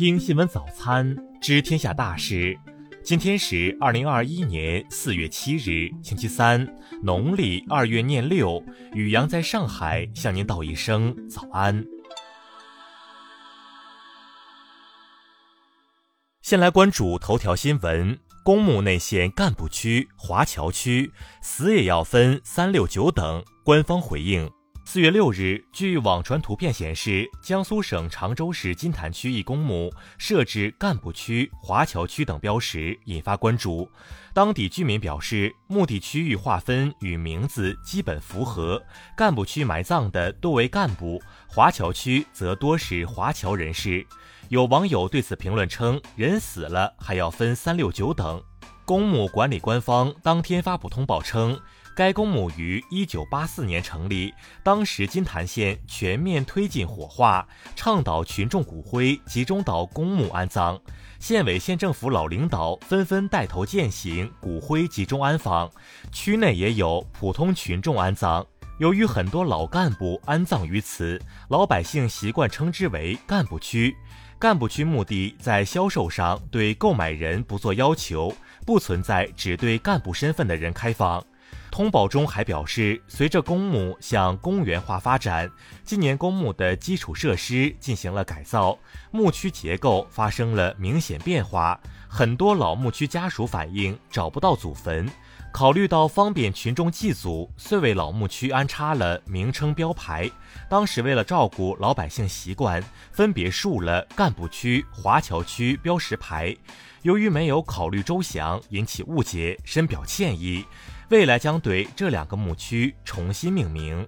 听新闻早餐，知天下大事。今天是二零二一年四月七日，星期三，农历二月廿六。雨阳在上海向您道一声早安。先来关注头条新闻：公墓内线干部区、华侨区死也要分三六九等，官方回应。四月六日，据网传图片显示，江苏省常州市金坛区一公墓设置干部区、华侨区等标识，引发关注。当地居民表示，墓地区域划分与名字基本符合，干部区埋葬的多为干部，华侨区则多是华侨人士。有网友对此评论称：“人死了还要分三六九等。”公墓管理官方当天发布通报称。该公墓于一九八四年成立，当时金坛县全面推进火化，倡导群众骨灰集中到公墓安葬。县委县政府老领导纷纷带头践行骨灰集中安放，区内也有普通群众安葬。由于很多老干部安葬于此，老百姓习惯称之为干部区。干部区墓地在销售上对购买人不做要求，不存在只对干部身份的人开放。通报中还表示，随着公墓向公园化发展，今年公墓的基础设施进行了改造，墓区结构发生了明显变化。很多老墓区家属反映找不到祖坟，考虑到方便群众祭祖，遂为老墓区安插了名称标牌。当时为了照顾老百姓习惯，分别竖了干部区、华侨区标识牌。由于没有考虑周详，引起误解，深表歉意。未来将对这两个牧区重新命名。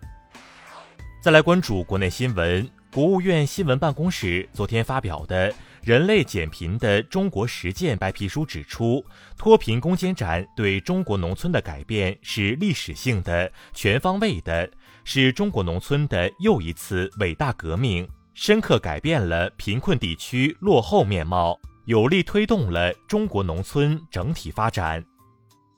再来关注国内新闻，国务院新闻办公室昨天发表的《人类减贫的中国实践白皮书》指出，脱贫攻坚战对中国农村的改变是历史性的、全方位的，是中国农村的又一次伟大革命，深刻改变了贫困地区落后面貌，有力推动了中国农村整体发展。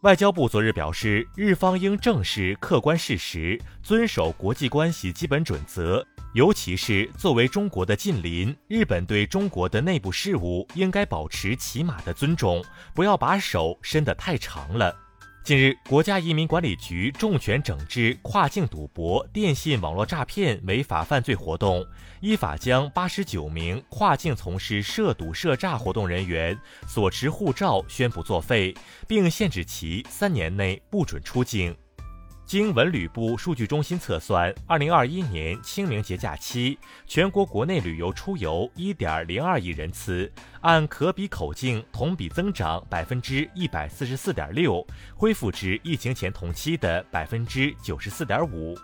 外交部昨日表示，日方应正视客观事实，遵守国际关系基本准则，尤其是作为中国的近邻，日本对中国的内部事务应该保持起码的尊重，不要把手伸得太长了。近日，国家移民管理局重拳整治跨境赌博、电信网络诈骗违法犯罪活动，依法将八十九名跨境从事涉赌涉诈活动人员所持护照宣布作废，并限制其三年内不准出境。经文旅部数据中心测算，二零二一年清明节假期，全国国内旅游出游一点零二亿人次，按可比口径同比增长百分之一百四十四点六，恢复至疫情前同期的百分之九十四点五。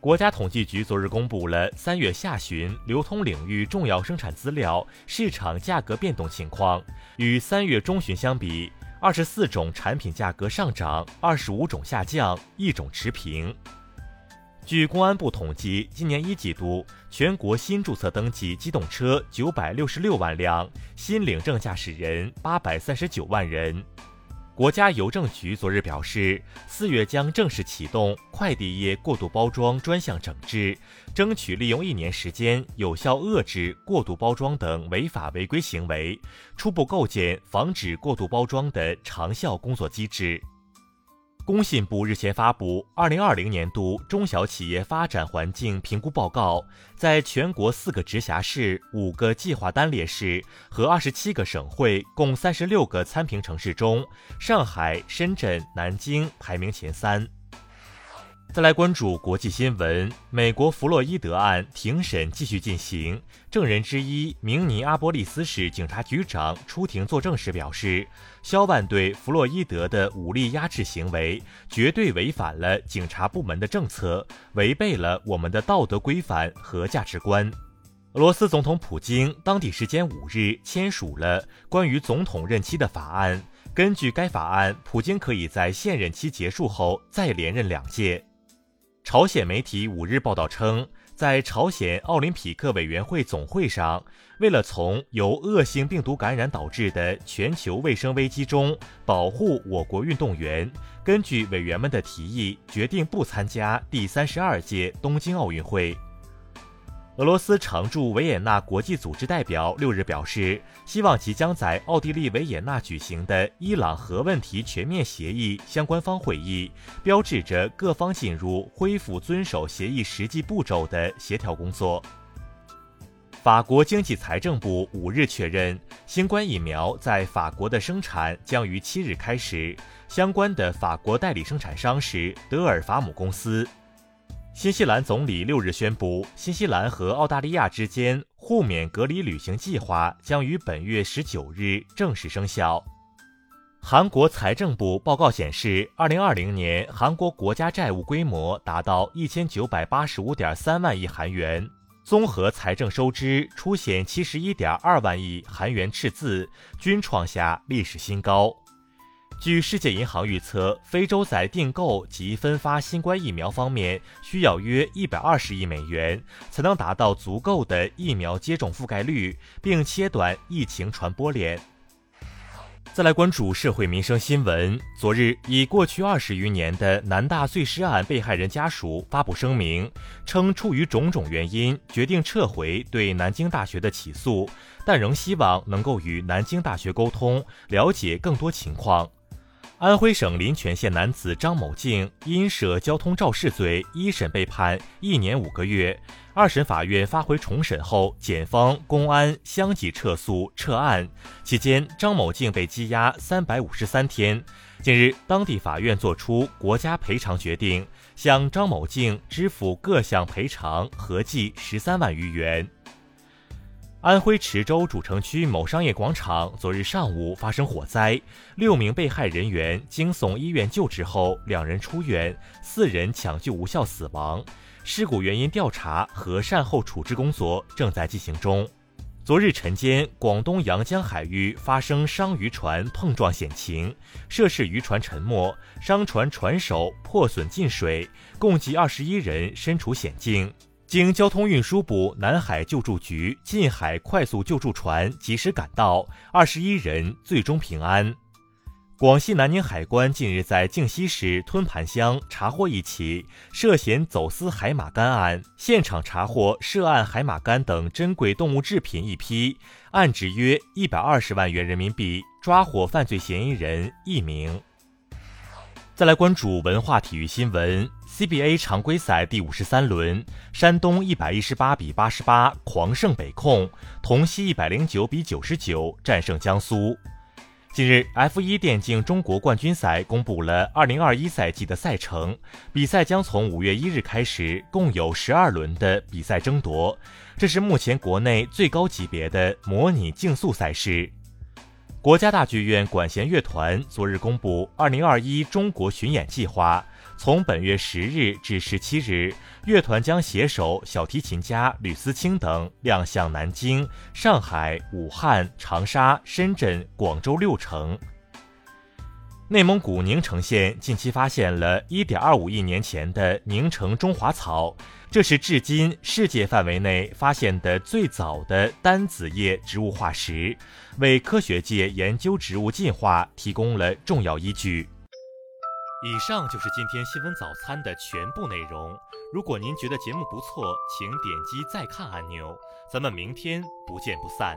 国家统计局昨日公布了三月下旬流通领域重要生产资料市场价格变动情况，与三月中旬相比。二十四种产品价格上涨，二十五种下降，一种持平。据公安部统计，今年一季度全国新注册登记机动车九百六十六万辆，新领证驾驶人八百三十九万人。国家邮政局昨日表示，四月将正式启动快递业过度包装专项整治，争取利用一年时间，有效遏制过度包装等违法违规行为，初步构建防止过度包装的长效工作机制。工信部日前发布《二零二零年度中小企业发展环境评估报告》，在全国四个直辖市、五个计划单列市和二十七个省会共三十六个参评城市中，上海、深圳、南京排名前三。再来关注国际新闻，美国弗洛伊德案庭审继续进行。证人之一明尼阿波利斯市警察局长出庭作证时表示，肖万对弗洛伊德的武力压制行为绝对违反了警察部门的政策，违背了我们的道德规范和价值观。俄罗斯总统普京当地时间五日签署了关于总统任期的法案，根据该法案，普京可以在现任期结束后再连任两届。朝鲜媒体五日报道称，在朝鲜奥林匹克委员会总会上，为了从由恶性病毒感染导致的全球卫生危机中保护我国运动员，根据委员们的提议，决定不参加第三十二届东京奥运会。俄罗斯常驻维也纳国际组织代表六日表示，希望即将在奥地利维也纳举行的伊朗核问题全面协议相关方会议，标志着各方进入恢复遵守协议实际步骤的协调工作。法国经济财政部五日确认，新冠疫苗在法国的生产将于七日开始，相关的法国代理生产商是德尔法姆公司。新西兰总理六日宣布，新西兰和澳大利亚之间互免隔离旅行计划将于本月十九日正式生效。韩国财政部报告显示，二零二零年韩国国家债务规模达到一千九百八十五点三万亿韩元，综合财政收支出现七十一点二万亿韩元赤字，均创下历史新高。据世界银行预测，非洲在订购及分发新冠疫苗方面需要约一百二十亿美元，才能达到足够的疫苗接种覆盖率，并切断疫情传播链。再来关注社会民生新闻。昨日，已过去二十余年的南大碎尸案被害人家属发布声明，称出于种种原因，决定撤回对南京大学的起诉，但仍希望能够与南京大学沟通，了解更多情况。安徽省临泉县男子张某静因涉交通肇事罪，一审被判一年五个月，二审法院发回重审后，检方、公安相继撤诉撤案。期间，张某静被羁押三百五十三天。近日，当地法院作出国家赔偿决定，向张某静支付各项赔偿，合计十三万余元。安徽池州主城区某商业广场昨日上午发生火灾，六名被害人员经送医院救治后，两人出院，四人抢救无效死亡。事故原因调查和善后处置工作正在进行中。昨日晨间，广东阳江海域发生商渔船碰撞险情，涉事渔船沉没，商船船首破损进水，共计二十一人身处险境。经交通运输部南海救助局近海快速救助船及时赶到，二十一人最终平安。广西南宁海关近日在靖西市吞盘乡查获一起涉嫌走私海马干案，现场查获涉案海马干等珍贵动物制品一批，案值约一百二十万元人民币，抓获犯罪嫌疑人一名。再来关注文化体育新闻。CBA 常规赛第五十三轮，山东一百一十八比八十八狂胜北控，同曦一百零九比九十九战胜江苏。近日，F1 电竞中国冠军赛公布了二零二一赛季的赛程，比赛将从五月一日开始，共有十二轮的比赛争夺。这是目前国内最高级别的模拟竞速赛事。国家大剧院管弦乐团昨日公布二零二一中国巡演计划，从本月十日至十七日，乐团将携手小提琴家吕思清等亮相南京、上海、武汉、长沙、深圳、广州六城。内蒙古宁城县近期发现了1.25亿年前的宁城中华草，这是至今世界范围内发现的最早的单子叶植物化石，为科学界研究植物进化提供了重要依据。以上就是今天新闻早餐的全部内容。如果您觉得节目不错，请点击再看按钮。咱们明天不见不散。